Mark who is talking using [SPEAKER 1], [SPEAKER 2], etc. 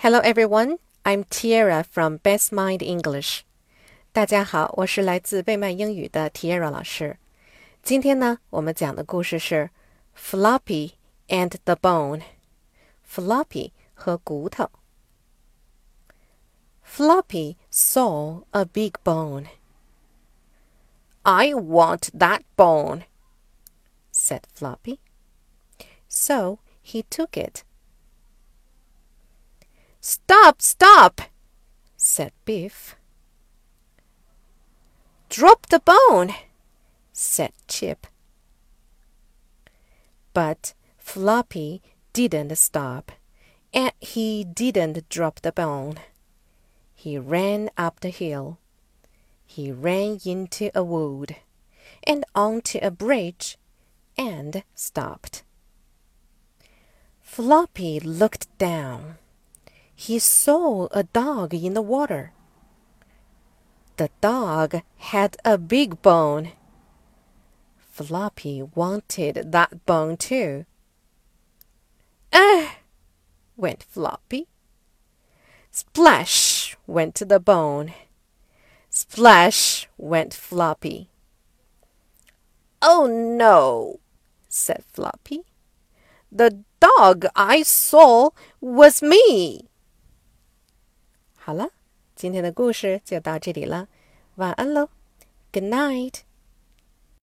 [SPEAKER 1] Hello everyone, I'm Tiara from Best Mind English. 大家好，我是来自贝曼英语的 Tiara 老师。今天呢，我们讲的故事是 Floppy and the Bone。Floppy 和骨头。Floppy saw a big bone. I want that bone, said Floppy. So he took it. Stop, stop, said Biff. Drop the bone, said Chip. But Floppy didn't stop, and he didn't drop the bone. He ran up the hill. He ran into a wood and onto a bridge and stopped. Floppy looked down. He saw a dog in the water. The dog had a big bone. Floppy wanted that bone too. Ah! went Floppy. Splash went to the bone. Splash went Floppy. Oh no, said Floppy. The dog I saw was me. 好了，今天的故事就到这里了，晚安喽，Good night。